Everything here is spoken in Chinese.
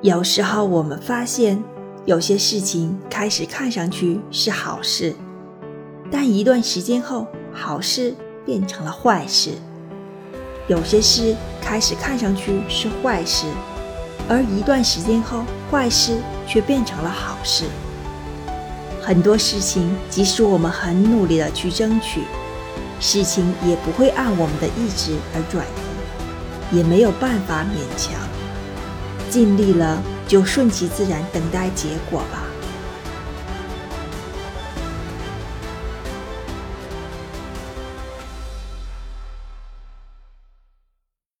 有时候我们发现，有些事情开始看上去是好事，但一段时间后，好事变成了坏事；有些事开始看上去是坏事，而一段时间后，坏事却变成了好事。很多事情，即使我们很努力的去争取，事情也不会按我们的意志而转移，也没有办法勉强。尽力了，就顺其自然，等待结果吧。